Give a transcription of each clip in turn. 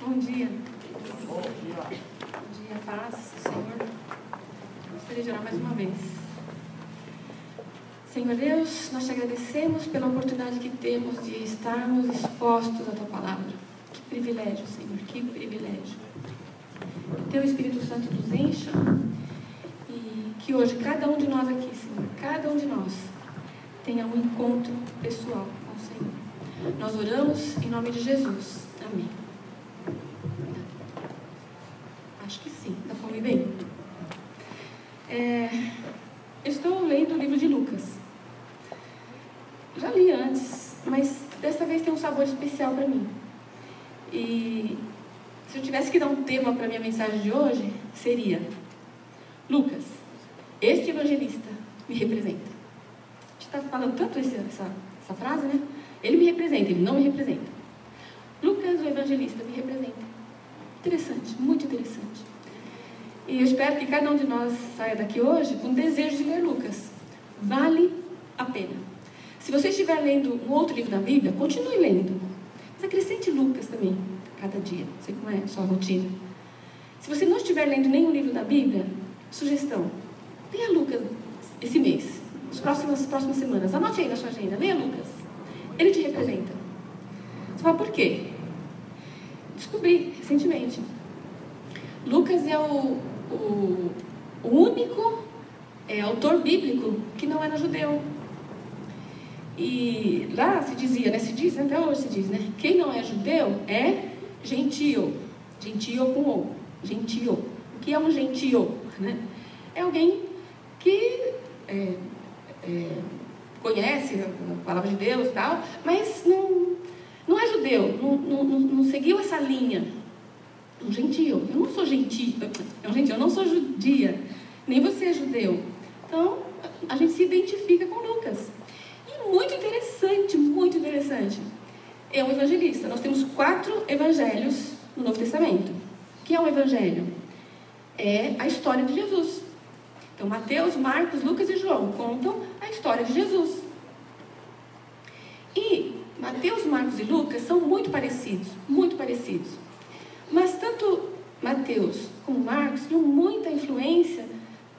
Bom dia. Bom dia. Bom dia, paz, Senhor. Gostaria de orar mais uma vez. Senhor Deus, nós te agradecemos pela oportunidade que temos de estarmos expostos à tua palavra. Que privilégio, Senhor, que privilégio. Que teu Espírito Santo nos encha e que hoje cada um de nós aqui, Senhor, cada um de nós tenha um encontro pessoal com o Senhor. Nós oramos em nome de Jesus. Amém. Acho que sim, dá para ouvir bem? É, estou lendo o livro de Lucas. Já li antes, mas dessa sabor especial para mim. E se eu tivesse que dar um tema para minha mensagem de hoje, seria: Lucas, este evangelista me representa. A gente está falando tanto essa, essa, essa frase, né? Ele me representa, ele não me representa. Lucas, o evangelista, me representa. Interessante, muito interessante. E eu espero que cada um de nós saia daqui hoje com desejo de ler Lucas. Vale a pena. Se você estiver lendo um outro livro da Bíblia, continue lendo. Mas acrescente Lucas também, cada dia. Não sei como é a sua rotina. Se você não estiver lendo nenhum livro da Bíblia, sugestão: leia Lucas esse mês, as próximas, próximas semanas. Anote aí na sua agenda, leia Lucas. Ele te representa. Você fala, por quê? Descobri recentemente. Lucas é o, o, o único é, autor bíblico que não era judeu. E lá se dizia, né? Se diz, até hoje se diz, né? Quem não é judeu é gentio. Gentio com o. Gentio. O que é um gentio? Né? É alguém que é, é, conhece a palavra de Deus e tal, mas não, não é judeu, não, não, não seguiu essa linha. Um gentio. Eu não sou gentio, é gentio, eu não sou judia, nem você é judeu. Então, a gente se identifica com Lucas. Muito interessante, muito interessante. É um evangelista. Nós temos quatro evangelhos no Novo Testamento. O que é um evangelho? É a história de Jesus. Então, Mateus, Marcos, Lucas e João contam a história de Jesus. E Mateus, Marcos e Lucas são muito parecidos, muito parecidos. Mas tanto Mateus como Marcos tinham muita influência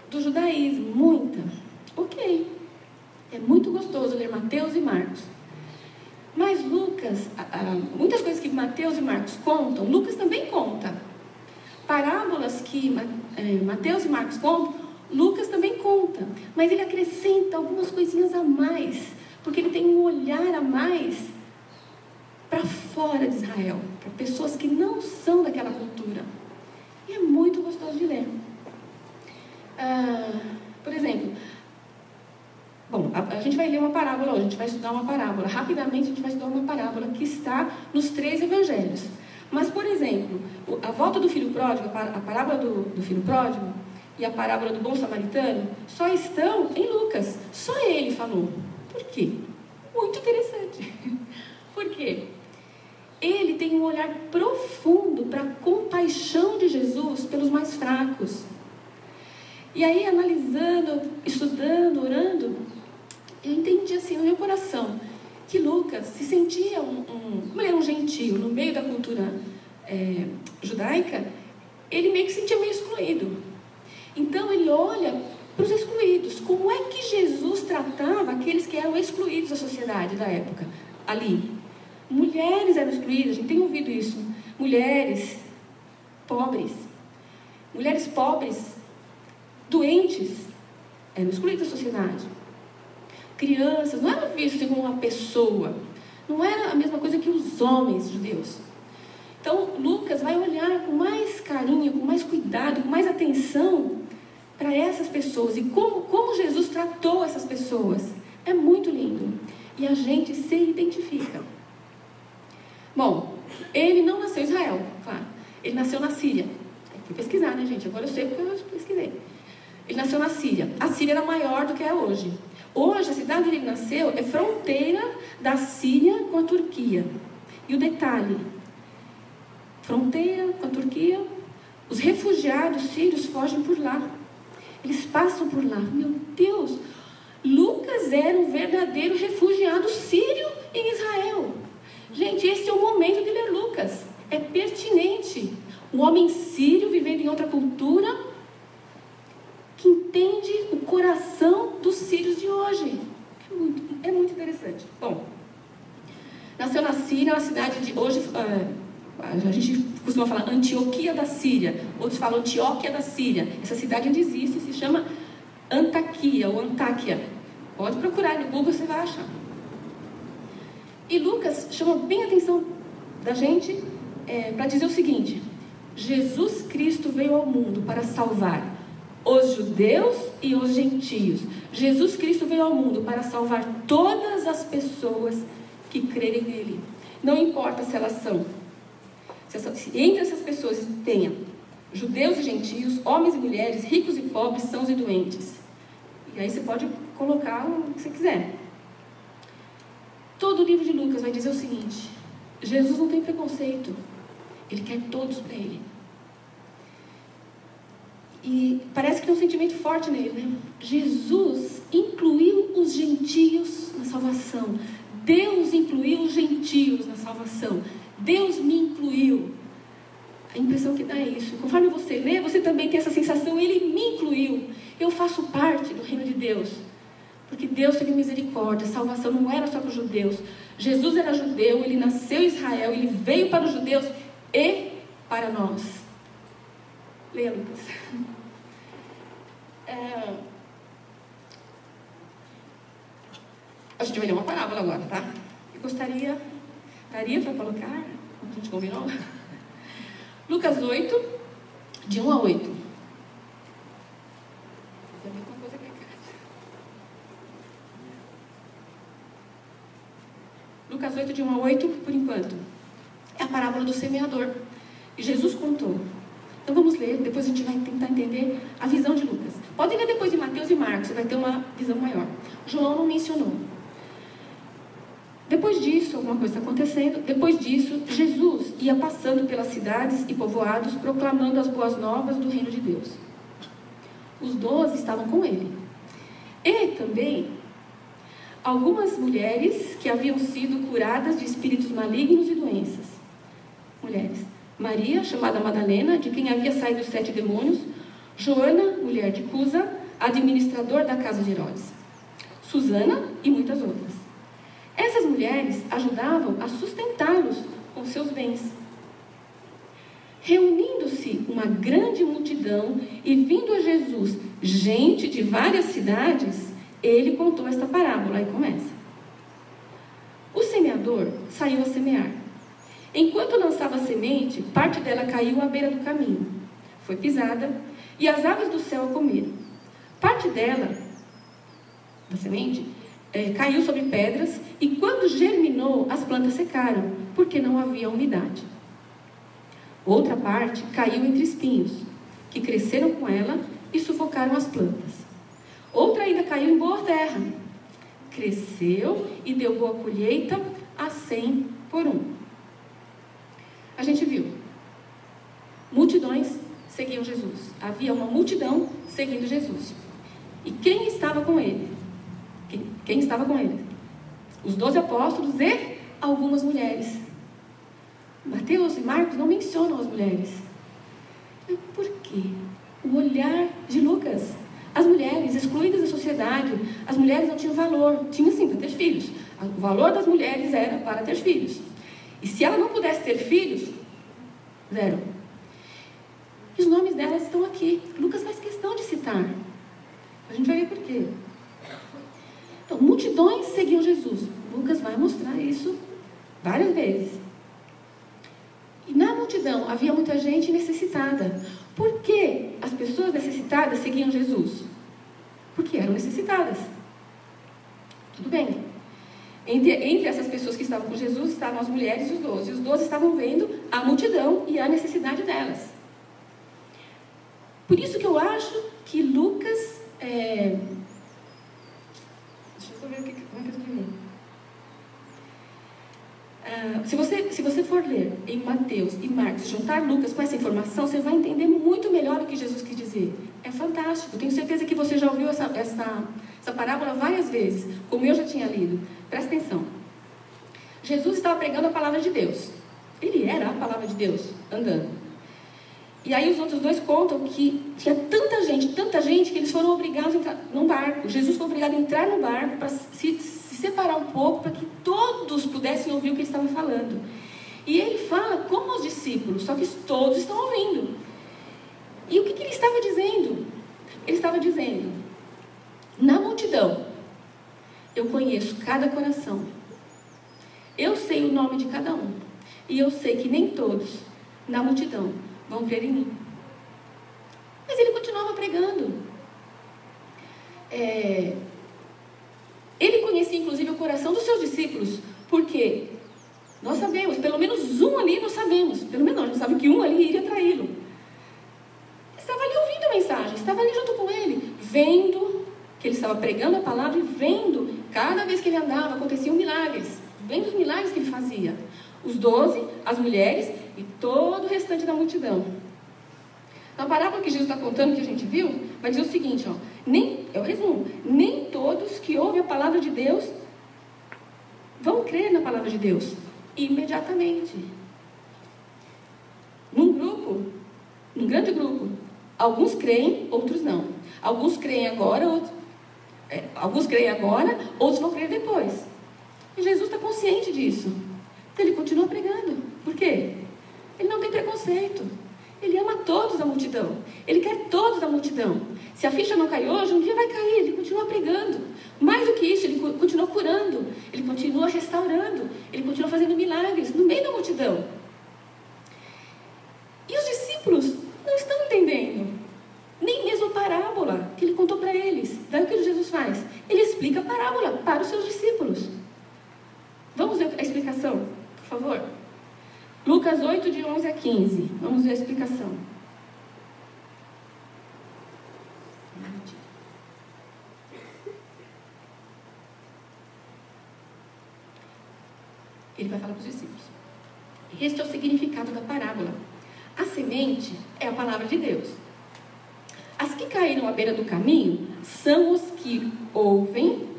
do judaísmo, muita. Ok, é muito gostoso ler Mateus e Marcos. Mas Lucas, muitas coisas que Mateus e Marcos contam, Lucas também conta. Parábolas que é, Mateus e Marcos contam, Lucas também conta. Mas ele acrescenta algumas coisinhas a mais, porque ele tem um olhar a mais para fora de Israel, para pessoas que não são daquela cultura. E é muito gostoso de ler. Ah, por exemplo, bom, a, a, gente vai ler uma parábola hoje, a gente vai estudar uma parábola. Rapidamente a gente vai estudar uma parábola que está nos três evangelhos. Mas, por exemplo, a volta do filho pródigo, a parábola do, do filho pródigo e a parábola do bom samaritano só estão em Lucas. Só ele falou. Por quê? Muito interessante. Por quê? Ele tem um olhar profundo para a compaixão de Jesus pelos mais fracos. E aí, analisando, estudando, orando, eu entendi assim no meu coração que Lucas se sentia um, um como ele era um gentio no meio da cultura é, judaica, ele meio que se sentia meio excluído. Então ele olha para os excluídos. Como é que Jesus tratava aqueles que eram excluídos da sociedade da época ali? Mulheres eram excluídas, a gente tem ouvido isso. Mulheres pobres, mulheres pobres, doentes, eram excluídas da sociedade. Crianças não eram vistas como uma pessoa, não era a mesma coisa que os homens judeus. Então, Lucas vai olhar com mais carinho, com mais cuidado, com mais atenção para essas pessoas e como, como Jesus tratou essas pessoas. É muito lindo. E a gente se identifica. Bom, ele não nasceu em Israel, claro. Ele nasceu na Síria. Fui pesquisar, né, gente? Agora eu sei porque eu pesquisei. Ele nasceu na Síria. A Síria era maior do que é hoje. Hoje, a cidade onde ele nasceu é fronteira da Síria com a Turquia. E o detalhe: fronteira com a Turquia, os refugiados sírios fogem por lá. Eles passam por lá. Meu Deus! Lucas era um verdadeiro refugiado sírio em Israel. Gente, esse é o momento de ler Lucas. É pertinente Um homem sírio vivendo em outra cultura que entende o coração dos sírios de hoje. É muito, é muito interessante. Bom, nasceu na Síria, uma cidade de. Hoje, é, a gente costuma falar Antioquia da Síria, outros falam Antioquia da Síria. Essa cidade ainda existe, se chama Antaquia ou Antáquia. Pode procurar no Google, você vai achar. E Lucas chama bem a atenção da gente é, para dizer o seguinte: Jesus Cristo veio ao mundo para salvar os judeus e os gentios. Jesus Cristo veio ao mundo para salvar todas as pessoas que crerem nele. Não importa se elas são. Se, se entre essas pessoas tenha judeus e gentios, homens e mulheres, ricos e pobres, sãos e doentes. E aí você pode colocar o que você quiser. Todo o livro de Lucas vai dizer o seguinte: Jesus não tem preconceito. Ele quer todos para ele. E parece que tem um sentimento forte nele, né? Jesus incluiu os gentios na salvação. Deus incluiu os gentios na salvação. Deus me incluiu. A impressão que dá é isso. Conforme você lê, você também tem essa sensação, ele me incluiu. Eu faço parte do reino de Deus. Porque Deus teve misericórdia. A salvação não era só para os judeus. Jesus era judeu, ele nasceu em Israel, ele veio para os judeus e para nós. Lucas. É... A gente vai ler uma parábola agora, tá? Eu gostaria, daria para colocar, a gente combinou? Lucas 8, de 1 a 8. Lucas 8, de 1 a 8, por enquanto. É a parábola do semeador. E Jesus contou. Então vamos ler, depois a gente vai tentar entender a visão de Lucas. Pode ler depois de Mateus e Marcos, você vai ter uma visão maior. João não mencionou. Depois disso, alguma coisa está acontecendo. Depois disso, Jesus ia passando pelas cidades e povoados, proclamando as boas novas do reino de Deus. Os doze estavam com ele. E também algumas mulheres que haviam sido curadas de espíritos malignos e doenças. Mulheres. Maria, chamada Madalena, de quem havia saído os sete demônios. Joana, mulher de Cusa, administrador da casa de Herodes. Susana e muitas outras. Essas mulheres ajudavam a sustentá-los com seus bens. Reunindo-se uma grande multidão e vindo a Jesus gente de várias cidades, ele contou esta parábola e começa. O semeador saiu a semear. Enquanto lançava semente, parte dela caiu à beira do caminho. Foi pisada e as aves do céu a comeram. Parte dela, da semente, é, caiu sobre pedras e quando germinou, as plantas secaram, porque não havia umidade. Outra parte caiu entre espinhos, que cresceram com ela e sufocaram as plantas. Outra ainda caiu em boa terra. Cresceu e deu boa colheita a cem por um. A gente viu. Multidões seguiam Jesus. Havia uma multidão seguindo Jesus. E quem estava com ele? Quem, quem estava com ele? Os doze apóstolos e algumas mulheres. Mateus e Marcos não mencionam as mulheres. Por quê? O olhar de Lucas as mulheres excluídas da sociedade, as mulheres não tinham valor, tinham sim para ter filhos. O valor das mulheres era para ter filhos. E se ela não pudesse ter filhos, zero. E os nomes delas estão aqui. Lucas faz questão de citar. A gente vai ver por quê. Então, multidões seguiam Jesus. Lucas vai mostrar isso várias vezes. E na multidão havia muita gente necessitada. Por que as pessoas necessitadas seguiam Jesus? Porque eram necessitadas. Tudo bem. Entre, entre essas pessoas que estavam com Jesus estavam as mulheres e os doze. Os doze estavam vendo a multidão e a necessidade delas. Por isso que eu acho que Lucas. É... Deixa eu ver o que, é que eu escrevi. Ah, se, você, se você for ler em Mateus e Marcos, juntar Lucas com essa informação, você vai entender muito melhor o que Jesus quis dizer. É fantástico. Tenho certeza que você já ouviu essa, essa, essa parábola várias vezes, como eu já tinha lido. Presta atenção. Jesus estava pregando a palavra de Deus. Ele era a palavra de Deus, andando. E aí os outros dois contam que tinha tanta gente, tanta gente, que eles foram obrigados a entrar num barco. Jesus foi obrigado a entrar no barco para se, se separar um pouco, para que todos pudessem ouvir o que ele estava falando. E ele fala como aos discípulos, só que todos estão ouvindo. E o que, que ele estava dizendo? Ele estava dizendo: na multidão, eu conheço cada coração, eu sei o nome de cada um, e eu sei que nem todos na multidão vão crer em mim. Mas ele continuava pregando. É, ele conhecia inclusive o coração dos seus discípulos, porque nós sabemos, pelo menos um ali nós sabemos, pelo menos nós sabemos que um ali iria traí-lo. Estava ali ouvindo a mensagem, estava ali junto com ele, vendo que ele estava pregando a palavra e vendo, cada vez que ele andava, aconteciam milagres, vendo os milagres que ele fazia. Os doze, as mulheres e todo o restante da multidão. Na parábola que Jesus está contando, que a gente viu, vai dizer o seguinte, ó, nem, é o resumo, nem todos que ouvem a palavra de Deus vão crer na palavra de Deus imediatamente. Num grupo, num grande grupo, alguns creem, outros não. Alguns creem agora, outros, é, alguns creem agora, outros vão crer depois. E Jesus está consciente disso. Então ele continua pregando. Por quê? Ele não tem preconceito. Ele ama todos da multidão. Ele quer todos da multidão. Se a ficha não cai hoje, um dia vai cair. Ele continua pregando. Mais do que isso, ele continua curando. Ele continua restaurando. Ele continua fazendo milagres no meio da multidão. E os discípulos não estão entendendo. Nem mesmo a parábola que ele contou para eles. Daí o que Jesus faz? Ele explica a parábola para os seus discípulos. Vamos ver a explicação, por favor? Lucas 8, de 11 a 15. Vamos ver a explicação. Ele vai falar para os discípulos. Este é o significado da parábola. A semente é a palavra de Deus. As que caíram à beira do caminho são os que ouvem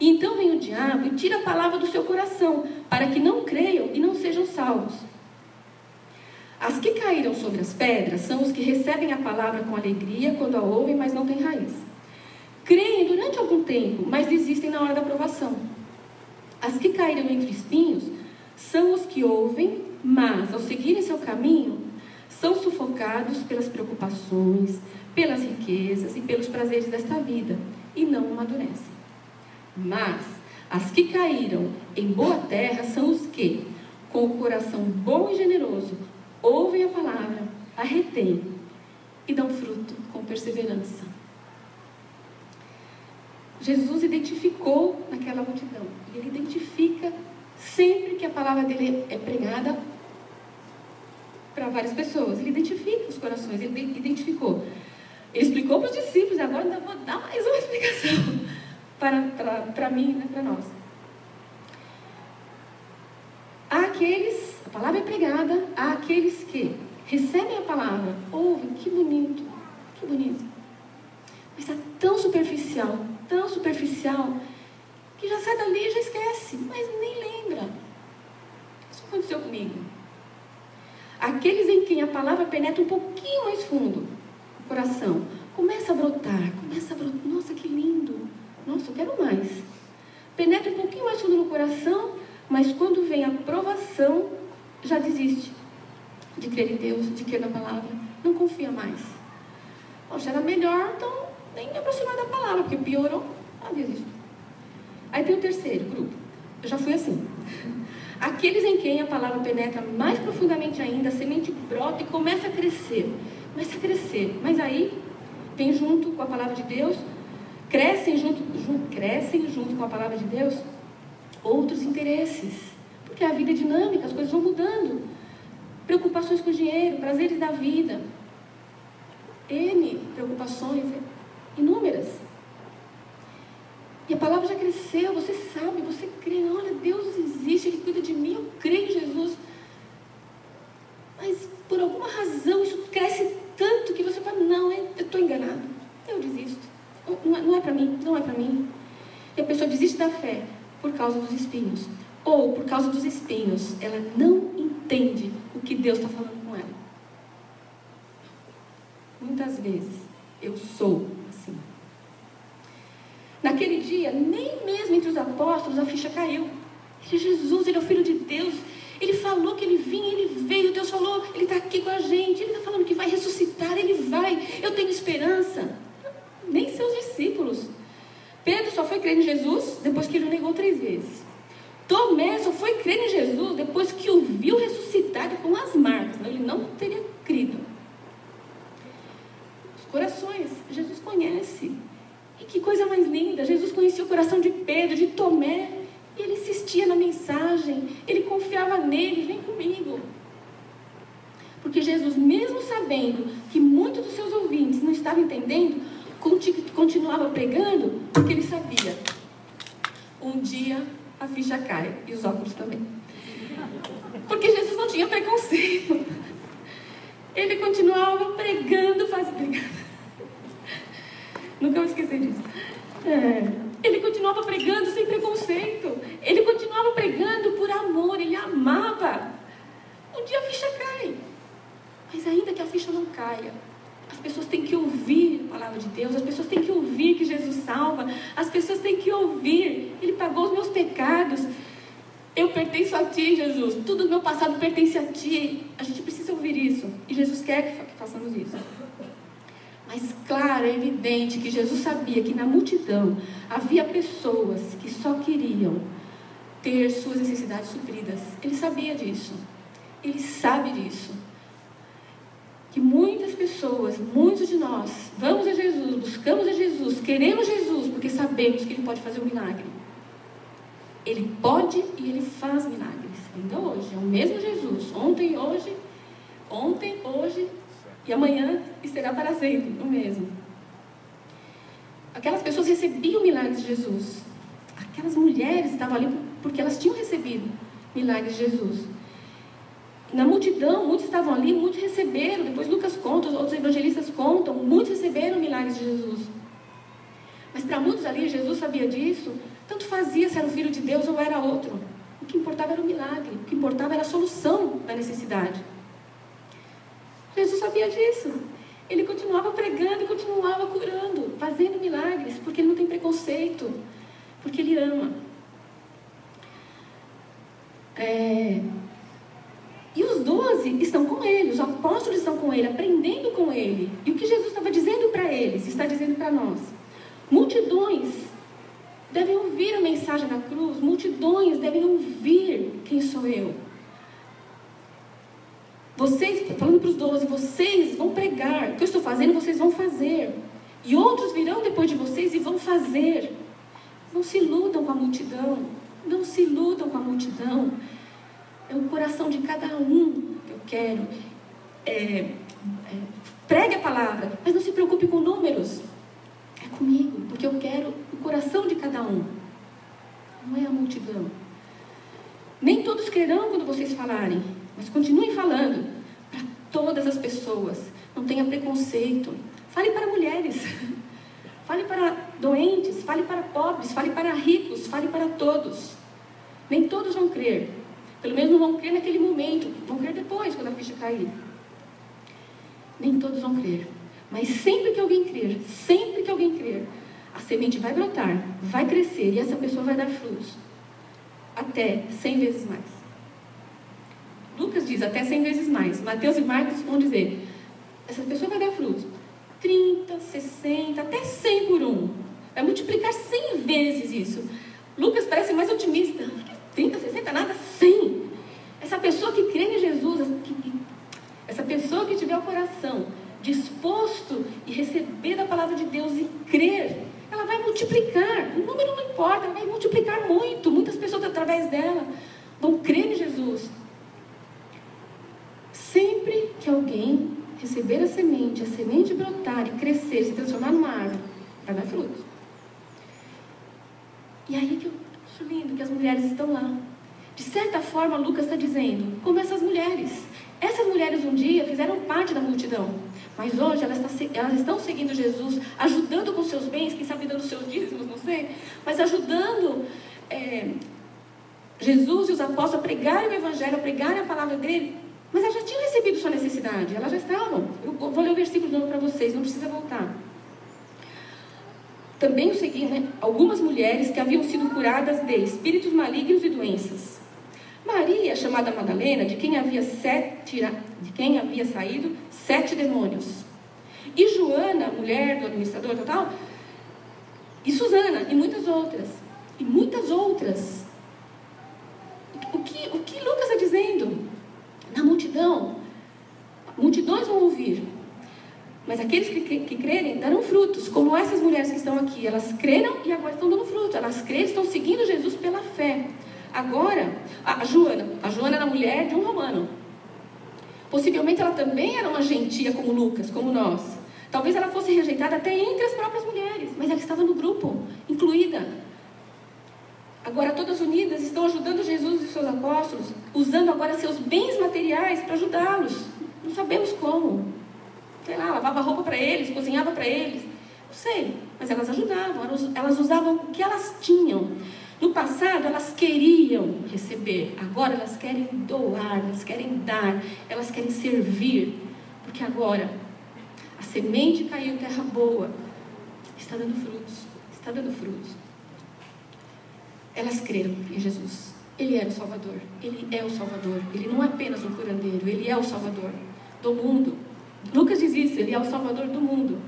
e então vem o diabo e tira a palavra do seu coração, para que não creiam e não sejam salvos. As que caíram sobre as pedras são os que recebem a palavra com alegria quando a ouvem, mas não têm raiz. Creem durante algum tempo, mas desistem na hora da aprovação. As que caíram entre espinhos são os que ouvem, mas ao seguirem seu caminho, são sufocados pelas preocupações, pelas riquezas e pelos prazeres desta vida e não amadurecem. Mas as que caíram em boa terra são os que, com o coração bom e generoso, ouvem a palavra, a retêm e dão fruto com perseverança. Jesus identificou naquela multidão. Ele identifica sempre que a palavra dele é pregada para várias pessoas. Ele identifica os corações, ele identificou. Ele explicou para os discípulos, agora ainda vou dar mais uma explicação para, para, para mim, né, para nós. Há aqueles, a palavra é pregada, há aqueles que recebem a palavra, ouvem, que bonito, que bonito. Mas está tão superficial, tão superficial, que já sai dali e já esquece, mas nem lembra. Isso aconteceu comigo. Aqueles em quem a palavra penetra um pouquinho mais fundo, o coração, começa a brotar, começa a brotar. Nossa, que lindo! Nossa, eu quero mais. Penetra um pouquinho mais fundo no coração, mas quando vem a provação, já desiste de crer em Deus, de crer na palavra. Não confia mais. Poxa, era melhor, então nem me aproximar da palavra, porque piorou, ah, desisto. Aí tem o terceiro grupo. Eu já fui assim. Aqueles em quem a palavra penetra mais profundamente ainda, a semente brota e começa a crescer. Começa a crescer. Mas aí vem junto com a palavra de Deus crescem junto, junto, crescem junto com a palavra de Deus outros interesses. Porque a vida é dinâmica, as coisas vão mudando. Preocupações com dinheiro, prazeres da vida. N preocupações inúmeras. E a palavra já cresceu, você sabe, você crê, olha, Deus existe, Ele cuida de mim, eu creio em Jesus. Mas por alguma razão isso cresce tanto que você fala, não, eu estou enganado, eu desisto. Não é, é para mim, não é para mim. E a pessoa desiste da fé por causa dos espinhos. Ou por causa dos espinhos, ela não entende o que Deus está falando com ela. das vezes: Eu sou assim. Naquele dia, nem mesmo entre os apóstolos a ficha caiu. Ele é Jesus, ele é o Filho de Deus. Ele falou que ele vinha, ele veio. Deus falou, ele está aqui com a gente. Ele está falando que vai ressuscitar, ele vai. Eu tenho esperança. Nem seus discípulos. Pedro só foi crer em Jesus depois que ele o negou três vezes. Tomé só foi crer em Jesus depois que o viu ressuscitado com as marcas. Ele não teria crido. Os corações, Jesus conhece. E que coisa mais linda! Jesus conhecia o coração de Pedro, de Tomé. E ele insistia na mensagem, ele confiava nele, vem comigo. Porque Jesus, mesmo sabendo que muitos dos seus ouvintes não estavam entendendo, continuava pregando, porque ele sabia. Um dia a ficha cai, e os óculos também. Porque Jesus não tinha preconceito. Ele continuava pregando, fazendo. Nunca vou esquecer disso. É. Ele continuava pregando sem preconceito. Ele continuava pregando por amor. Ele amava. Um dia a ficha cai. Mas ainda que a ficha não caia, as pessoas têm que ouvir a palavra de Deus, as pessoas têm que ouvir que Jesus salva, as pessoas têm que ouvir, Ele pagou os meus pecados. Eu pertenço a Ti, Jesus. Tudo o meu passado pertence a Ti. A gente precisa ouvir isso. E Jesus quer que façamos isso. Mas claro, é evidente que Jesus sabia que na multidão havia pessoas que só queriam ter suas necessidades supridas. Ele sabia disso. Ele sabe disso que muitas pessoas, muitos de nós, vamos a Jesus, buscamos a Jesus, queremos Jesus, porque sabemos que Ele pode fazer um milagre. Ele pode e Ele faz milagres. Ainda hoje, é o mesmo Jesus. Ontem, hoje, ontem, hoje e amanhã e será para sempre o mesmo. Aquelas pessoas recebiam milagres de Jesus. Aquelas mulheres estavam ali porque elas tinham recebido milagres de Jesus. Na multidão, muitos estavam ali, muitos receberam. Depois Lucas conta, os outros evangelistas contam, muitos receberam milagres de Jesus. Mas para muitos ali, Jesus sabia disso, tanto fazia se era o filho de Deus ou era outro. O que importava era o milagre, o que importava era a solução da necessidade. Jesus sabia disso. Ele continuava pregando e continuava curando, fazendo milagres, porque ele não tem preconceito, porque ele ama. É, doze estão com ele, os apóstolos estão com ele, aprendendo com ele. E o que Jesus estava dizendo para eles, está dizendo para nós. Multidões devem ouvir a mensagem da cruz, multidões devem ouvir quem sou eu. Vocês, falando para os doze, vocês vão pregar. O que eu estou fazendo, vocês vão fazer. E outros virão depois de vocês e vão fazer. Não se iludam com a multidão. Não se iludam com a multidão. É o coração de cada um que eu quero. É, é, pregue a palavra, mas não se preocupe com números. É comigo, porque eu quero o coração de cada um. Não é a multidão. Nem todos crerão quando vocês falarem, mas continuem falando para todas as pessoas. Não tenha preconceito. Fale para mulheres. Fale para doentes, fale para pobres, fale para ricos, fale para todos. Nem todos vão crer, pelo menos não vão crer naquele momento, vão crer depois, quando a ficha cair. Nem todos vão crer. Mas sempre que alguém crer, sempre que alguém crer, a semente vai brotar, vai crescer e essa pessoa vai dar frutos. Até cem vezes mais. Lucas diz até cem vezes mais. Mateus e Marcos vão dizer: essa pessoa vai dar frutos. 30, 60, até 100 por um. Vai multiplicar 100 vezes isso. Lucas parece mais otimista. 30, 60, nada, 100. Essa pessoa que crê em Jesus, essa pessoa que tiver o coração disposto e receber da palavra de Deus e crer, ela vai multiplicar. O número não importa, ela vai multiplicar muito. Muitas pessoas através dela vão crer em Jesus. Sempre que alguém receber a semente, a semente brotar e crescer, se transformar numa árvore, vai dar frutos. E aí que eu acho lindo que as mulheres estão lá. De certa forma, Lucas está dizendo, como essas mulheres. Essas mulheres um dia fizeram parte da multidão, mas hoje elas, elas estão seguindo Jesus, ajudando com seus bens, quem sabe dando seus dízimos, não sei, mas ajudando é, Jesus e os apóstolos a pregarem o Evangelho, a pregarem a palavra dele Mas elas já tinham recebido sua necessidade, elas já estavam. Eu vou ler o versículo de novo para vocês, não precisa voltar. Também o né? Algumas mulheres que haviam sido curadas de espíritos malignos e doenças. Maria, chamada Madalena, de quem havia sete, de quem havia saído sete demônios. E Joana, mulher do administrador total, e Susana, e muitas outras. E muitas outras. O que, o que Lucas está dizendo? Na multidão, multidões vão ouvir, mas aqueles que, que, que, crerem darão frutos, como essas mulheres que estão aqui. Elas creram e agora estão dando fruto. Elas creram, estão seguindo Jesus pela fé. Agora, a Joana, a Joana era mulher de um romano. Possivelmente ela também era uma gentia como Lucas, como nós. Talvez ela fosse rejeitada até entre as próprias mulheres, mas ela estava no grupo, incluída. Agora todas unidas estão ajudando Jesus e seus apóstolos, usando agora seus bens materiais para ajudá-los. Não sabemos como. Sei lá, lavava roupa para eles, cozinhava para eles. Não sei, mas elas ajudavam, elas usavam o que elas tinham. No passado, elas queriam receber, agora elas querem doar, elas querem dar, elas querem servir, porque agora a semente caiu em terra boa, está dando frutos, está dando frutos. Elas creram em Jesus. Ele era o Salvador. Ele é o Salvador. Ele não é apenas um curandeiro, ele é o Salvador do mundo. Lucas diz isso, ele é o Salvador do mundo.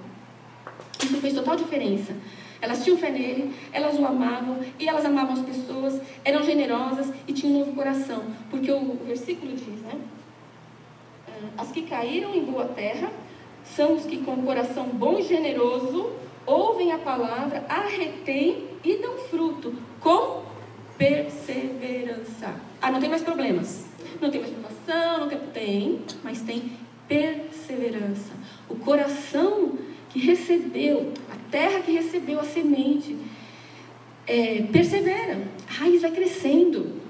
Isso fez total diferença. Elas tinham fé nele, elas o amavam e elas amavam as pessoas, eram generosas e tinham um novo coração. Porque o versículo diz, né? Ah, as que caíram em boa terra são os que com o coração bom e generoso ouvem a palavra, arretêm e dão fruto com perseverança. Ah, não tem mais problemas. Não tem mais provação, não tem, tem, mas tem perseverança. O coração que recebeu, a terra que recebeu a semente, é, persevera. A raiz vai crescendo.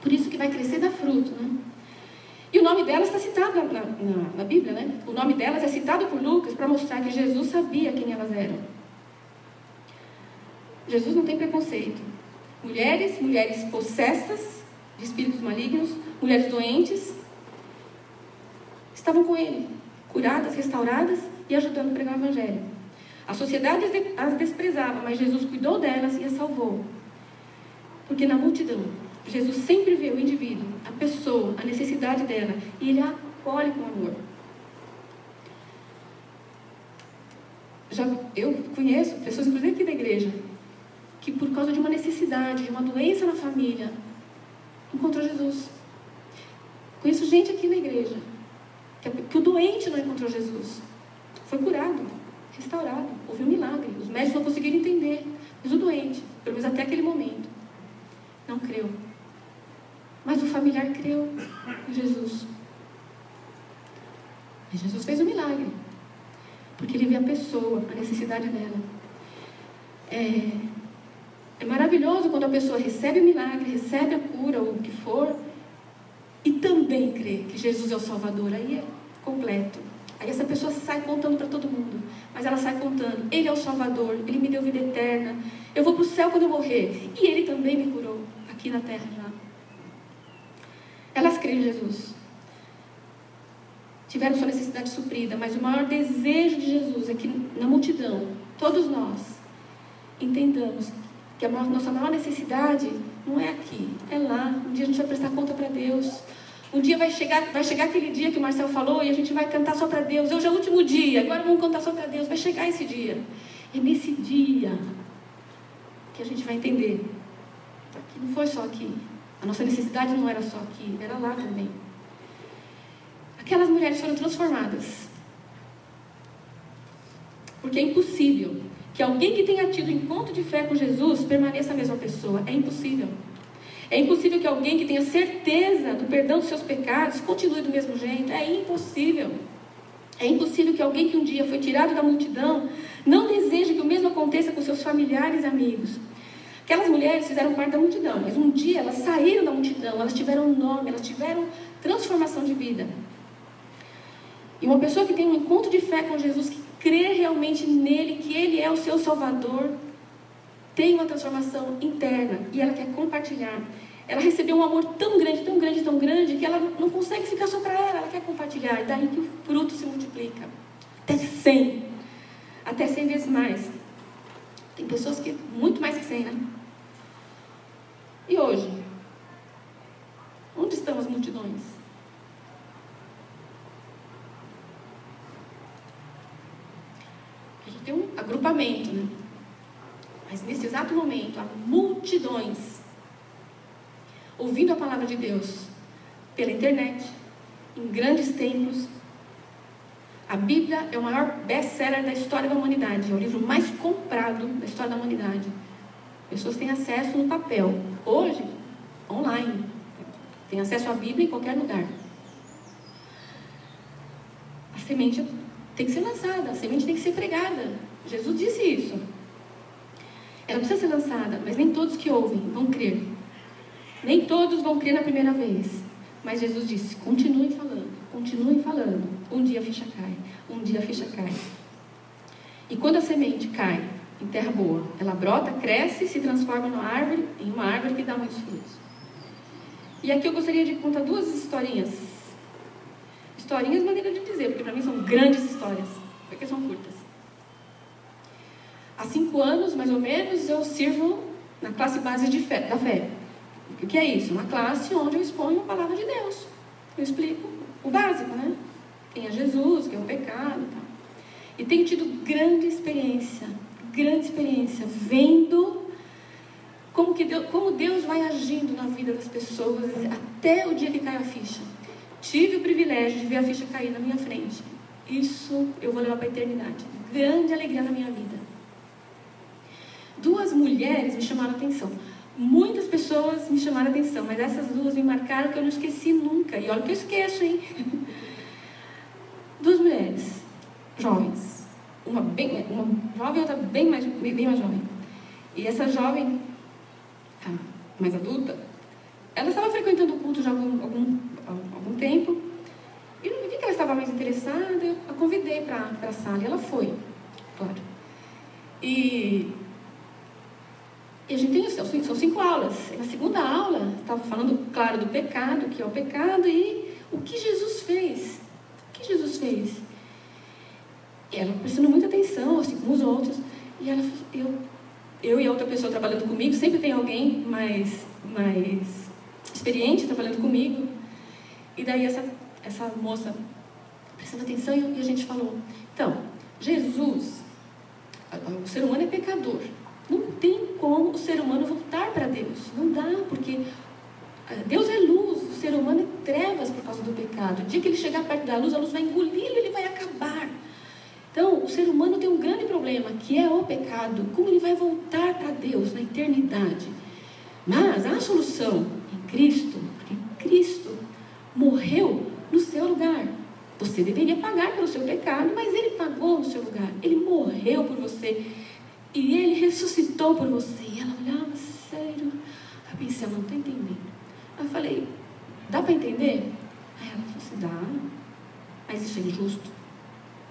Por isso que vai crescer da fruto, né? E o nome delas está citado na, na, na, Bíblia, né? O nome delas é citado por Lucas para mostrar que Jesus sabia quem elas eram. Jesus não tem preconceito. Mulheres, mulheres possessas de espíritos malignos, mulheres doentes, estavam com ele, curadas, restauradas e ajudando a pregar o Evangelho. A sociedade as desprezava, mas Jesus cuidou delas e as salvou. Porque na multidão, Jesus sempre vê o indivíduo, a pessoa, a necessidade dela, e ele a acolhe com amor. Já, eu conheço pessoas, inclusive aqui da igreja, que por causa de uma necessidade, de uma doença na família, encontrou Jesus. Conheço gente aqui na igreja que, o doente não encontrou Jesus. Foi curado, restaurado, houve um milagre. Os médicos não conseguiram entender, mas o doente, pelo menos até aquele momento, não creu. Mas o familiar creu em Jesus. E Jesus fez um milagre. Porque ele vê a pessoa, a necessidade dela. É, é maravilhoso quando a pessoa recebe o milagre, recebe a cura, ou o que for, e também crê que Jesus é o Salvador. Aí é completo. Aí essa pessoa sai contando para todo mundo. Mas ela sai contando: Ele é o Salvador, Ele me deu vida eterna. Eu vou para o céu quando eu morrer. E Ele também me curou aqui na terra já. Elas creem em Jesus. Tiveram sua necessidade suprida, mas o maior desejo de Jesus é que na multidão, todos nós, entendamos que a nossa maior necessidade não é aqui, é lá. Um dia a gente vai prestar conta para Deus. Um dia vai chegar, vai chegar aquele dia que o Marcel falou e a gente vai cantar só para Deus. Hoje é o último dia, agora vamos cantar só para Deus. Vai chegar esse dia. É nesse dia que a gente vai entender que não foi só aqui. A nossa necessidade não era só aqui, era lá também. Aquelas mulheres foram transformadas. Porque é impossível que alguém que tenha tido encontro de fé com Jesus permaneça a mesma pessoa. É impossível. É impossível que alguém que tenha certeza do perdão dos seus pecados continue do mesmo jeito. É impossível. É impossível que alguém que um dia foi tirado da multidão não deseje que o mesmo aconteça com seus familiares e amigos. Aquelas mulheres fizeram parte da multidão, mas um dia elas saíram da multidão, elas tiveram nome, elas tiveram transformação de vida. E uma pessoa que tem um encontro de fé com Jesus, que crê realmente nele, que ele é o seu Salvador, tem uma transformação interna e ela quer compartilhar. ela recebeu um amor tão grande, tão grande, tão grande, que ela não consegue ficar só para ela, ela quer compartilhar. E daí que o fruto se multiplica. Até 100. Até 100 vezes mais. Tem pessoas que, muito mais que 100, né? E hoje? Onde estão as multidões? A gente tem um agrupamento, né? Mas nesse exato momento, há multidões ouvindo a palavra de Deus pela internet, em grandes templos. A Bíblia é o maior best-seller da história da humanidade, é o livro mais comprado da história da humanidade. Pessoas têm acesso no papel. Hoje, online. Tem acesso à Bíblia em qualquer lugar. A semente tem que ser lançada, a semente tem que ser pregada. Jesus disse isso. Ela precisa ser lançada, mas nem todos que ouvem vão crer. Nem todos vão crer na primeira vez. Mas Jesus disse: continuem falando, continuem falando. Um dia a ficha cai, um dia a ficha cai. E quando a semente cai em terra boa, ela brota, cresce, se transforma numa árvore, em uma árvore que dá muitos frutos. E aqui eu gostaria de contar duas historinhas. Historinhas, maneira de dizer, porque para mim são grandes histórias, porque são curtas. Há cinco anos, mais ou menos, eu sirvo na classe base fé, da fé. O que é isso? Uma classe onde eu exponho a palavra de Deus. Eu explico o básico, né? Quem é Jesus, quem é o pecado e tal. E tenho tido grande experiência, grande experiência, vendo como, que Deus, como Deus vai agindo na vida das pessoas até o dia que cai a ficha. Tive o privilégio de ver a ficha cair na minha frente. Isso eu vou levar para a eternidade. Grande alegria na minha vida. Duas mulheres me chamaram a atenção. Muitas pessoas me chamaram a atenção, mas essas duas me marcaram que eu não esqueci nunca. E olha que eu esqueço, hein? Duas mulheres, jovens. Uma, bem, uma jovem e outra bem mais, bem mais jovem. E essa jovem, mais adulta, ela estava frequentando o culto já há algum, algum, algum tempo. E eu vi que ela estava mais interessada, eu a convidei para a sala e ela foi, claro. E e a gente tem, são cinco aulas. Na segunda aula, estava falando, claro, do pecado, que é o pecado, e o que Jesus fez. O que Jesus fez? E ela prestando muita atenção, assim como os outros. E ela, eu, eu e a outra pessoa trabalhando comigo, sempre tem alguém mais, mais experiente trabalhando comigo. E daí essa, essa moça prestando atenção e a gente falou: então, Jesus, o ser humano é pecador. Não tem como o ser humano voltar para Deus. Não dá, porque eh, Deus é luz, o ser humano é trevas por causa do pecado. O dia que ele chegar perto da luz, a luz vai engoli-lo, ele vai acabar. Então, o ser humano tem um grande problema, que é o pecado. Como ele vai voltar para Deus na eternidade? Mas há solução em Cristo, porque Cristo morreu no seu lugar. Você deveria pagar pelo seu pecado, mas ele pagou no seu lugar. Ele morreu por você. E ele ressuscitou por você. E ela olhava, sério. Eu pensei, ela não está entendendo. Aí eu falei, dá para entender? Aí ela falou assim, dá. Mas isso é injusto.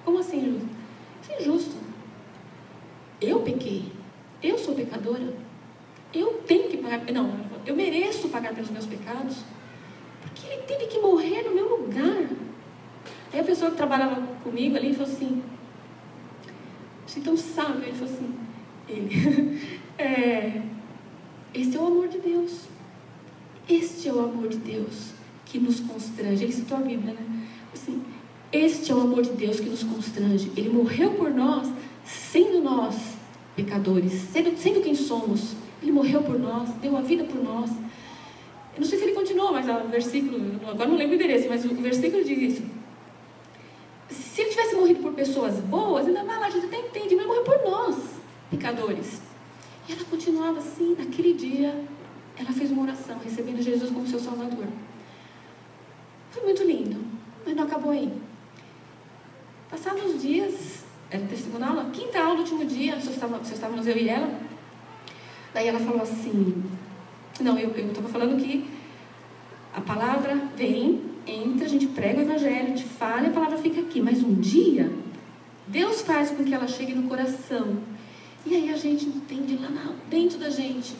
Como assim injusto? Isso é injusto. Eu pequei. Eu sou pecadora. Eu tenho que pagar. Não, eu mereço pagar pelos meus pecados. Porque ele teve que morrer no meu lugar. Aí a pessoa que trabalhava comigo ali falou assim, assim tão sábio, ele falou assim, ele. É, esse é o amor de Deus. Este é o amor de Deus que nos constrange. Ele citou a Bíblia, né? Assim, este é o amor de Deus que nos constrange. Ele morreu por nós, sendo nós pecadores, sendo, sendo quem somos. Ele morreu por nós, deu a vida por nós. Eu não sei se ele continuou, mas o versículo, agora não lembro o endereço, mas o versículo diz isso. Se ele tivesse morrido por pessoas boas, ainda vai lá, a gente até entende, mas morreu por nós pecadores. E ela continuava assim, naquele dia, ela fez uma oração, recebendo Jesus como seu Salvador. Foi muito lindo, mas não acabou aí. Passados os dias, era a segunda aula, quinta aula, último dia, nós estávamos, estávamos eu e ela. Daí ela falou assim, não, eu estava falando que a palavra vem, entra, a gente prega o evangelho, a gente fala e a palavra fica aqui. Mas um dia, Deus faz com que ela chegue no coração e aí a gente entende lá dentro da gente.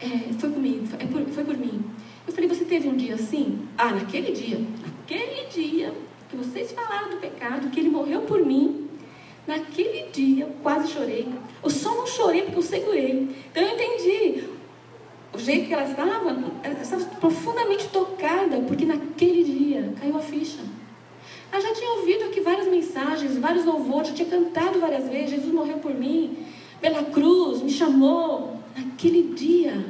é, foi comigo, foi, é foi por mim. Eu falei, você teve um dia assim? Ah, naquele dia, naquele dia que vocês falaram do pecado, que ele morreu por mim, naquele dia quase chorei. Eu só não chorei porque eu segurei. Então eu entendi o jeito que ela estava, ela estava profundamente tocada, porque naquele dia caiu a ficha. Ela já tinha ouvido aqui várias mensagens, vários louvores, já tinha cantado várias vezes, Jesus morreu por mim, pela cruz, me chamou. Naquele dia,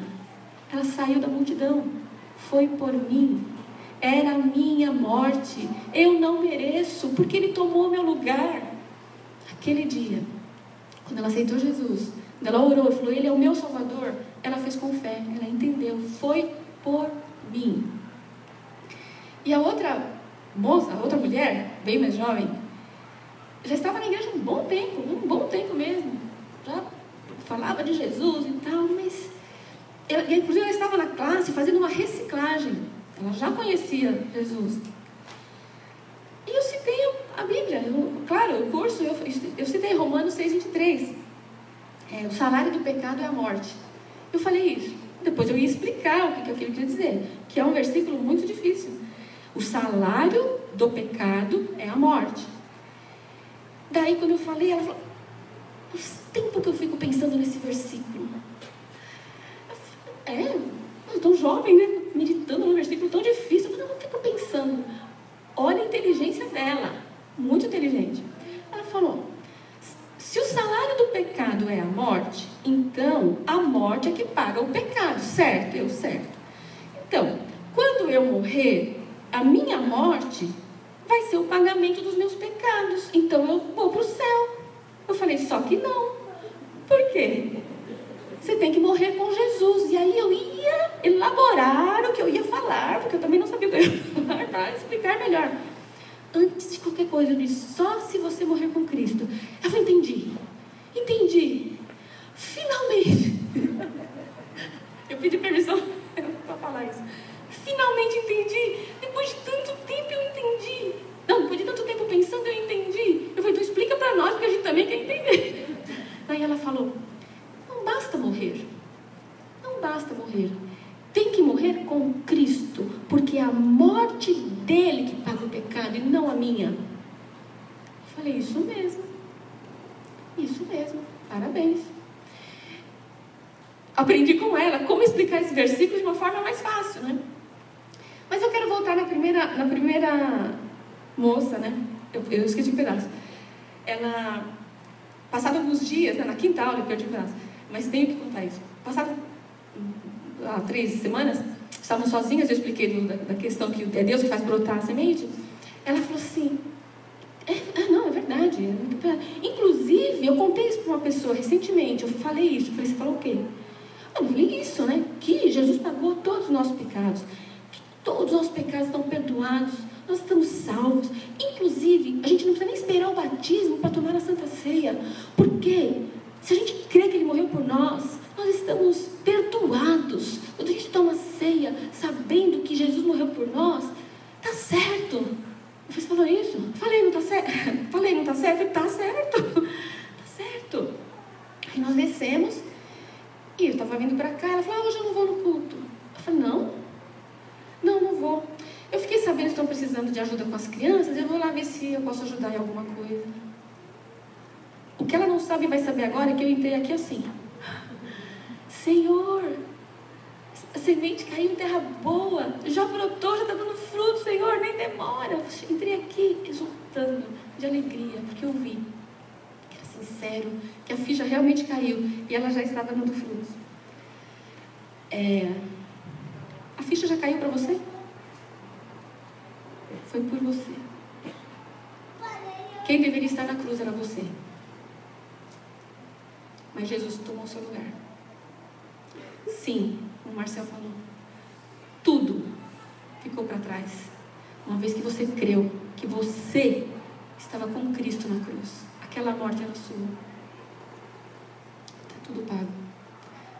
ela saiu da multidão, foi por mim. Era a minha morte. Eu não mereço, porque Ele tomou meu lugar. Aquele dia, quando ela aceitou Jesus, quando ela orou e falou: Ele é o meu Salvador, ela fez com fé, ela entendeu. Foi por mim. E a outra moça, outra mulher, bem mais jovem, já estava na igreja um bom tempo, um bom tempo mesmo. Já falava de Jesus e tal, mas. Ela, inclusive, ela estava na classe fazendo uma reciclagem. Ela já conhecia Jesus. E eu citei a Bíblia. Eu, claro, o curso, eu, eu citei Romanos 6,23. É, o salário do pecado é a morte. Eu falei isso. Depois eu ia explicar o que, que aquilo queria dizer. Que é um versículo muito difícil. O salário do pecado é a morte. Daí, quando eu falei, ela falou: o tempo que eu fico pensando nesse versículo. É, eu tão jovem, né? Meditando num versículo tão difícil. Eu não fico pensando. Olha a inteligência dela. Muito inteligente. Ela falou: se o salário do pecado é a morte, então a morte é que paga o pecado, certo? Eu, certo. Então, quando eu morrer, a minha morte vai ser o pagamento dos meus pecados. Então eu vou para o céu. Eu falei, só que não. Por quê? Você tem que morrer com Jesus. E aí eu ia elaborar o que eu ia falar, porque eu também não sabia o que eu ia falar, para explicar melhor. Antes de qualquer coisa, eu disse, só se você morrer com Cristo. Eu falei, entendi. Entendi. Finalmente. Eu pedi permissão para falar isso. Finalmente entendi. Depois de tanto tempo eu entendi. Não, depois de tanto tempo pensando eu entendi. Eu falei, então explica para nós, porque a gente também quer entender. Aí ela falou, não basta morrer. Não basta morrer. Tem que morrer com Cristo, porque é a morte dele que paga o pecado e não a minha. Eu falei, isso mesmo. Isso mesmo. Parabéns. Aprendi com ela como explicar esse versículo de uma forma mais fácil, né? Mas eu quero voltar na primeira, na primeira moça, né? Eu, eu esqueci um pedaço. Ela, passado alguns dias, né, na quinta aula, eu perdi um pedaço, mas tenho que contar isso. Passado há três semanas, estavam sozinhas, eu expliquei da, da, questão que é Deus que faz brotar a semente. Ela falou assim: é, ah, não, é verdade. Inclusive, eu contei isso para uma pessoa recentemente. Eu falei isso. Eu falei: você falou o quê? Eu falei isso, né? Que Jesus pagou todos os nossos pecados. Todos os nossos pecados estão perdoados, nós estamos salvos. Inclusive, a gente não precisa nem esperar o batismo para tomar a Santa Ceia. Porque se a gente crê que Ele morreu por nós, nós estamos perdoados. Quando a gente toma ceia, sabendo que Jesus morreu por nós, tá certo. Você falou isso? Falei, não tá certo? Falei, não tá certo? Tá certo. Tá certo. Aí nós descemos e eu estava vindo para cá. Ela falou, ah, hoje eu não vou no culto. Eu falei, não. Não, não vou. Eu fiquei sabendo que estão precisando de ajuda com as crianças, eu vou lá ver se eu posso ajudar em alguma coisa. O que ela não sabe vai saber agora é que eu entrei aqui assim. Senhor, a semente caiu em terra boa, já brotou, já está dando fruto, Senhor, nem demora. Entrei aqui exultando de alegria, porque eu vi que era sincero, que a ficha realmente caiu e ela já estava dando frutos. É, a ficha já caiu para você? Foi por você. Quem deveria estar na cruz era você. Mas Jesus tomou seu lugar. Sim, o Marcel falou. Tudo ficou para trás. Uma vez que você creu que você estava com Cristo na cruz. Aquela morte era sua. Está tudo pago.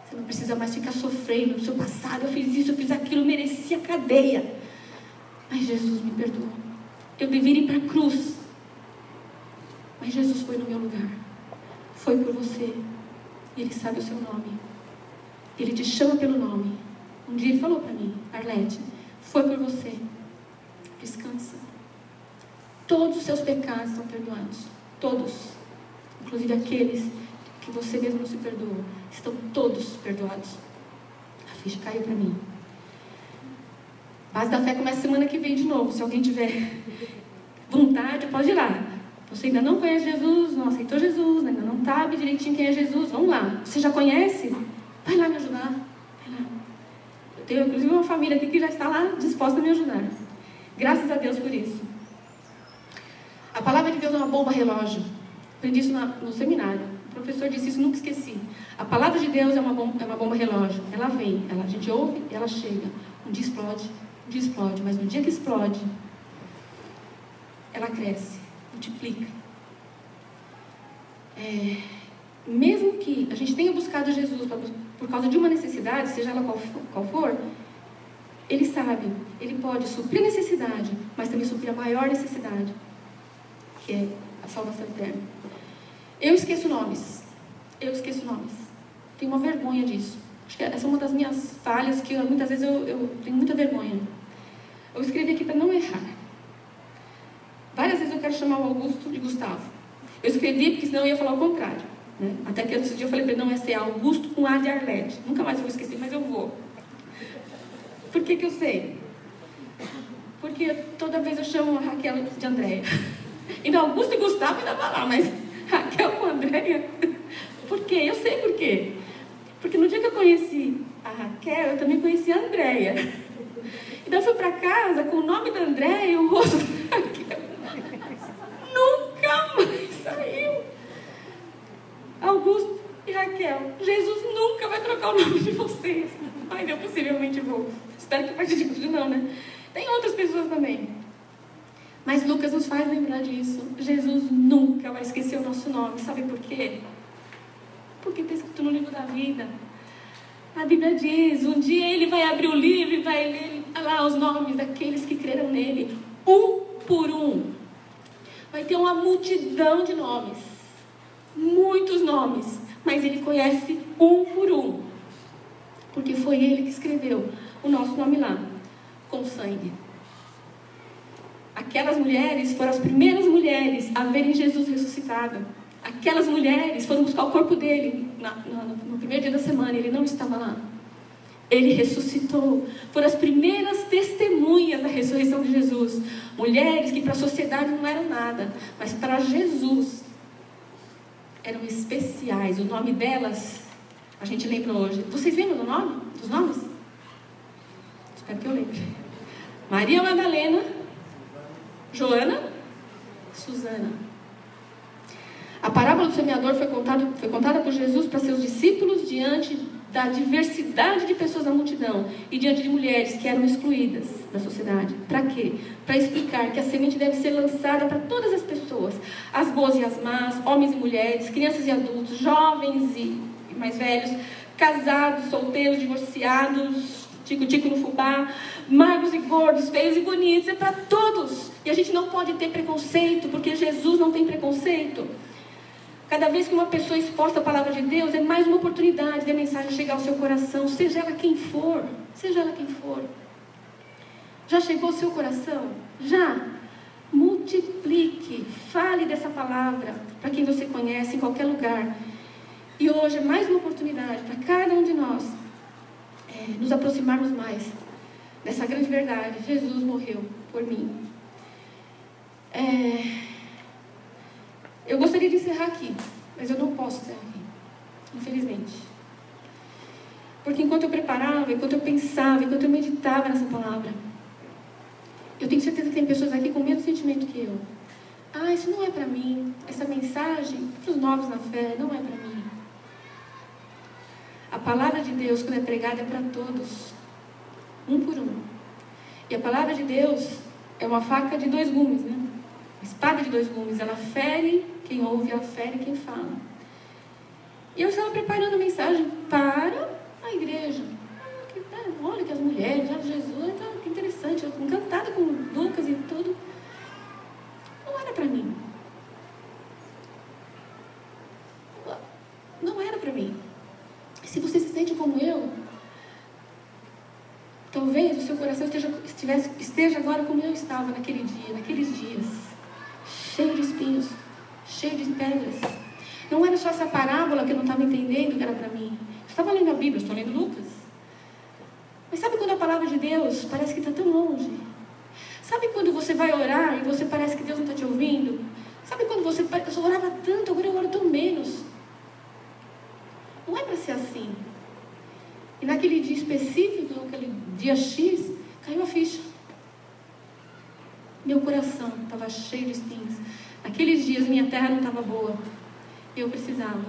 Você não precisa mais ficar sofrendo no seu passado. Eu fiz isso, eu fiz aquilo, eu merecia cadeia. Mas Jesus me perdoou. Eu deveria ir para a cruz. Mas Jesus foi no meu lugar. Foi por você. E Ele sabe o seu nome. Ele te chama pelo nome. Um dia ele falou para mim, Arlete, foi por você. Descansa. Todos os seus pecados estão perdoados. Todos. Inclusive aqueles que você mesmo se perdoou. Estão todos perdoados. A ficha caiu para mim. Base da fé começa semana que vem de novo. Se alguém tiver vontade, pode ir lá. Você ainda não conhece Jesus, não aceitou Jesus, ainda não sabe direitinho quem é Jesus, vamos lá. Você já conhece? Vai lá me ajudar. Vai lá. Eu tenho inclusive uma família aqui que já está lá disposta a me ajudar. Graças a Deus por isso. A palavra de Deus é uma bomba relógio. Aprendi isso no seminário. O professor disse isso, nunca esqueci. A palavra de Deus é uma bomba, é uma bomba relógio. Ela vem, ela, a gente ouve ela chega. Um dia explode, um dia explode, mas no dia que explode, ela cresce, multiplica. É, mesmo que a gente tenha buscado Jesus pra, por causa de uma necessidade, seja ela qual for, qual for, ele sabe, ele pode suprir a necessidade, mas também suprir a maior necessidade, que é a salvação eterna. Eu esqueço nomes. Eu esqueço nomes. Tenho uma vergonha disso. Acho que essa é uma das minhas falhas que muitas vezes eu, eu tenho muita vergonha. Eu escrevi aqui para não errar. Várias vezes eu quero chamar o Augusto de Gustavo. Eu escrevi porque senão eu ia falar o contrário. Né? Até que outro dia eu falei para ele, não, é ser Augusto com A de Arlete. Nunca mais vou esquecer, mas eu vou. Por que, que eu sei? Porque toda vez eu chamo a Raquel de Andréia. No Augusto e Gustavo ainda vai lá, mas Andréia. Por quê? Eu sei por quê. Porque no dia que eu conheci a Raquel, eu também conheci a Andréia. Então eu fui para casa com o nome da Andréia e o rosto da Raquel. Nunca mais saiu. Augusto e Raquel, Jesus nunca vai trocar o nome de vocês. Mas eu possivelmente vou. Espero que a partir de hoje não, né? Tem outras pessoas também. Mas Lucas nos faz lembrar disso. Jesus nunca vai esquecer o nosso nome. Sabe por quê? Porque está escrito no livro da vida. A Bíblia diz: um dia ele vai abrir o livro e vai ler lá os nomes daqueles que creram nele, um por um. Vai ter uma multidão de nomes, muitos nomes, mas ele conhece um por um, porque foi ele que escreveu o nosso nome lá, com sangue. Aquelas mulheres foram as primeiras mulheres a verem Jesus ressuscitado. Aquelas mulheres foram buscar o corpo dele na, na, no primeiro dia da semana, ele não estava lá. Ele ressuscitou. Foram as primeiras testemunhas da ressurreição de Jesus. Mulheres que para a sociedade não eram nada, mas para Jesus eram especiais. O nome delas, a gente lembra hoje. Vocês lembram do nome? Dos nomes? Espero que eu lembre. Maria Madalena, Joana, Susana. A parábola do semeador foi contada, foi contada por Jesus para seus discípulos diante da diversidade de pessoas na multidão e diante de mulheres que eram excluídas da sociedade. Para quê? Para explicar que a semente deve ser lançada para todas as pessoas, as boas e as más, homens e mulheres, crianças e adultos, jovens e mais velhos, casados, solteiros, divorciados, tico-tico no fubá, magros e gordos, feios e bonitos, é para todos. E a gente não pode ter preconceito, porque Jesus não tem preconceito. Cada vez que uma pessoa exposta à palavra de Deus, é mais uma oportunidade de a mensagem chegar ao seu coração, seja ela quem for, seja ela quem for. Já chegou ao seu coração? Já? Multiplique, fale dessa palavra para quem você conhece em qualquer lugar. E hoje é mais uma oportunidade para cada um de nós nos aproximarmos mais dessa grande verdade. Jesus morreu por mim. É, eu gostaria de encerrar aqui, mas eu não posso encerrar aqui, infelizmente. Porque enquanto eu preparava, enquanto eu pensava, enquanto eu meditava nessa palavra, eu tenho certeza que tem pessoas aqui com o mesmo sentimento que eu. Ah, isso não é para mim. Essa mensagem para os novos na fé não é para mim. A palavra de Deus, quando é pregada, é para todos, um por um. E a palavra de Deus é uma faca de dois gumes, né? Uma espada de dois gumes. Ela fere quem ouve, ela fere quem fala. E eu estava preparando a mensagem para a igreja. Ah, olha que as mulheres, olha Jesus, então, que interessante. Eu encantada com Lucas e tudo. Não era para mim. Não era para mim. E se você se sente como eu, talvez o seu coração esteja, estivesse, esteja agora como eu estava naquele dia, naqueles dias, cheio de espinhos, cheio de pedras. Não era só essa parábola que eu não estava entendendo que era para mim. Eu estava lendo a Bíblia, estou lendo Lucas. Mas sabe quando a palavra de Deus parece que está tão longe? Sabe quando você vai orar e você parece que Deus não está te ouvindo? Sabe quando você eu orava tanto, agora eu oro tão menos? Não é para ser assim. E naquele dia específico, naquele dia X, caiu a ficha. Meu coração estava cheio de espinhos. Naqueles dias minha terra não estava boa. Eu precisava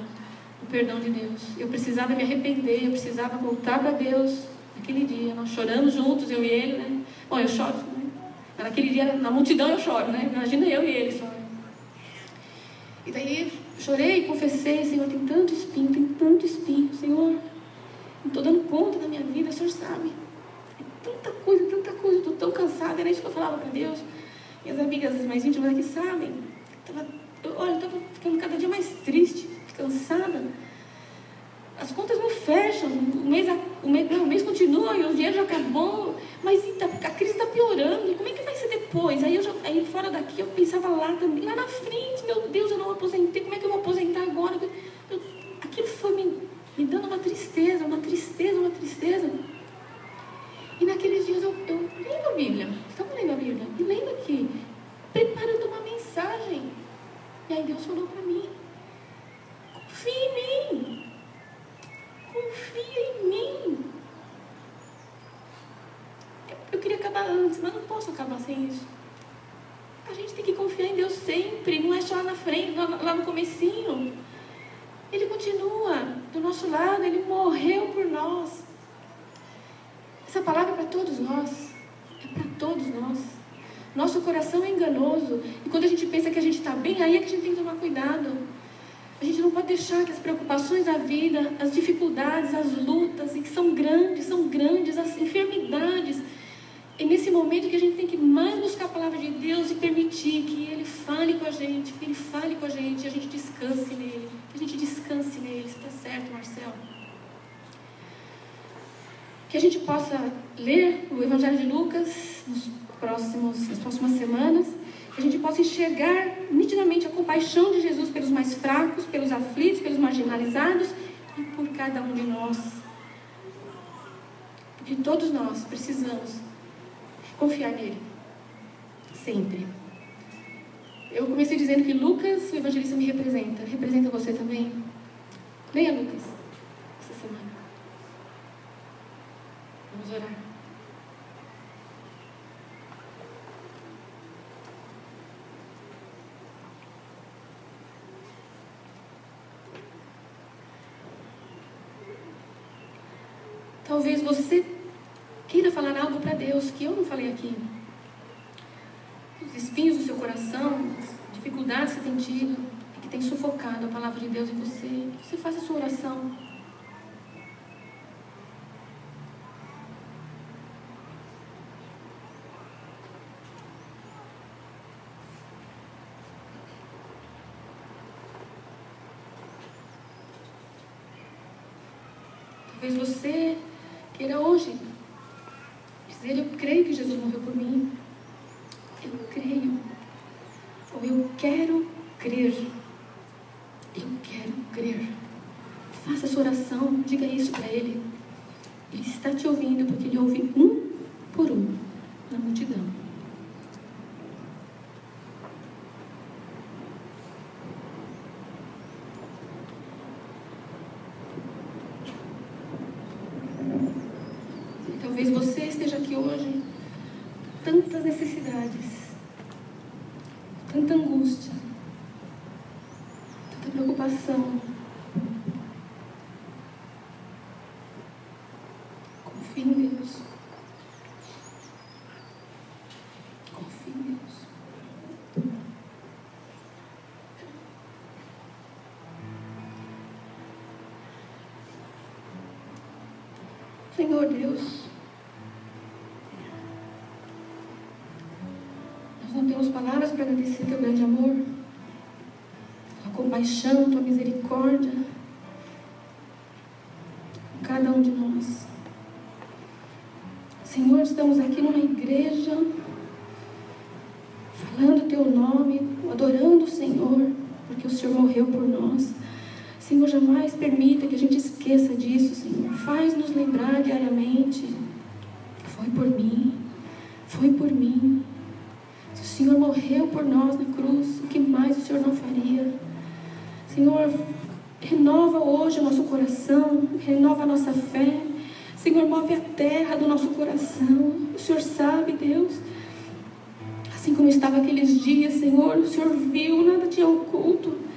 do perdão de Deus. Eu precisava me arrepender, eu precisava voltar para Deus. Naquele dia, nós choramos juntos, eu e ele, né? Bom, eu choro, né? Naquele dia, na multidão eu choro, né? Imagina eu e ele só. E daí chorei, confessei, Senhor, tem tanto espinho, tem tanto espinho, Senhor. Não estou dando conta da minha vida, o Senhor sabe. É tanta coisa, tanta coisa, estou tão cansada. Era isso que eu falava para Deus. Minhas amigas mais íntimas aqui sabem. Tava, eu, olha, eu estava ficando cada dia mais triste, cansada. As contas não fecham, o mês, o mês, não, o mês continua e o dinheiro já acabou, mas a crise está piorando, como é que vai ser depois? Aí, eu já, aí fora daqui eu pensava lá também, lá na frente, meu Deus, eu não aposentei, como é que eu vou aposentar agora? Eu, aquilo foi me, me dando uma tristeza, uma tristeza, uma tristeza. E naqueles dias eu, eu lendo a Bíblia, estava lendo a Bíblia, e lendo aqui, preparando uma mensagem. E aí Deus falou para mim, confia em mim. Confia em mim. Eu queria acabar antes, mas não posso acabar sem isso. A gente tem que confiar em Deus sempre, não é só lá na frente, lá no comecinho. Ele continua do nosso lado, ele morreu por nós. Essa palavra é para todos nós. É para todos nós. Nosso coração é enganoso. E quando a gente pensa que a gente está bem, aí é que a gente tem que tomar cuidado. A gente não pode deixar que as preocupações da vida, as dificuldades, as lutas, e que são grandes, são grandes, as enfermidades. É nesse momento que a gente tem que mais buscar a palavra de Deus e permitir que Ele fale com a gente, que Ele fale com a gente e a gente descanse nele. Que a gente descanse nele. Está certo, Marcelo? Que a gente possa ler o Evangelho de Lucas nos próximos, nas próximas semanas que a gente possa enxergar nitidamente a compaixão de Jesus pelos mais fracos, pelos aflitos, pelos marginalizados e por cada um de nós. Porque todos nós precisamos confiar nele. Sempre. Eu comecei dizendo que Lucas, o evangelista, me representa. Representa você também? Leia Lucas essa semana. Vamos orar. Talvez você queira falar algo para Deus que eu não falei aqui. Os espinhos do seu coração, as dificuldades que tem tido, que tem sufocado a palavra de Deus em você. Você faça a sua oração. Talvez você Queira hoje dizer: Eu creio que Jesus morreu por mim. Eu creio. Ou eu quero crer. Eu quero crer. Faça essa oração, diga isso para Ele. Ele está te ouvindo porque Ele ouve um por um na multidão. Senhor Deus, nós não temos palavras para agradecer teu grande amor, tua compaixão, tua misericórdia, cada um de nós. Senhor, Senhor, estamos aqui numa igreja, falando o Teu nome, adorando o Senhor, porque o Senhor morreu por nós. Senhor, jamais permita que a gente esqueça disso, Senhor. Faz-nos lembrar diariamente. Foi por mim, foi por mim. Se o Senhor morreu por nós na cruz, o que mais o Senhor não faria? Senhor, renova hoje o nosso coração, renova a nossa fé. Senhor, move a terra do nosso coração. O Senhor sabe, Deus. Assim como estava aqueles dias, Senhor, o Senhor viu, nada tinha oculto.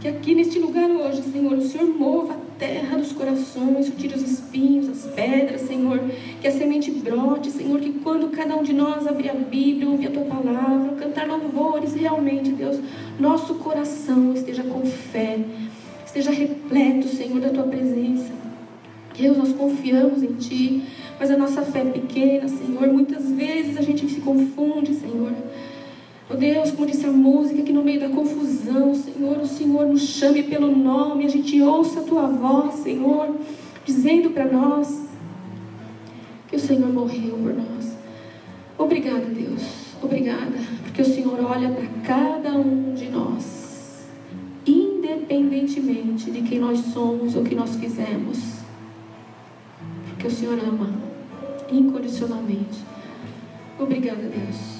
Que aqui neste lugar hoje, Senhor, o Senhor mova a terra dos corações, tire os espinhos, as pedras, Senhor. Que a semente brote, Senhor. Que quando cada um de nós abrir a Bíblia, ouvir a tua palavra, cantar louvores, realmente, Deus, nosso coração esteja com fé, esteja repleto, Senhor, da tua presença. Deus, nós confiamos em Ti, mas a nossa fé é pequena, Senhor. Muitas vezes a gente se confunde, Senhor. Oh Deus, como disse a música, que no meio da confusão, Senhor, o Senhor nos chame pelo nome, a gente ouça a tua voz, Senhor, dizendo para nós que o Senhor morreu por nós. Obrigada, Deus, obrigada, porque o Senhor olha para cada um de nós, independentemente de quem nós somos ou que nós fizemos, porque o Senhor ama incondicionalmente. Obrigada, Deus.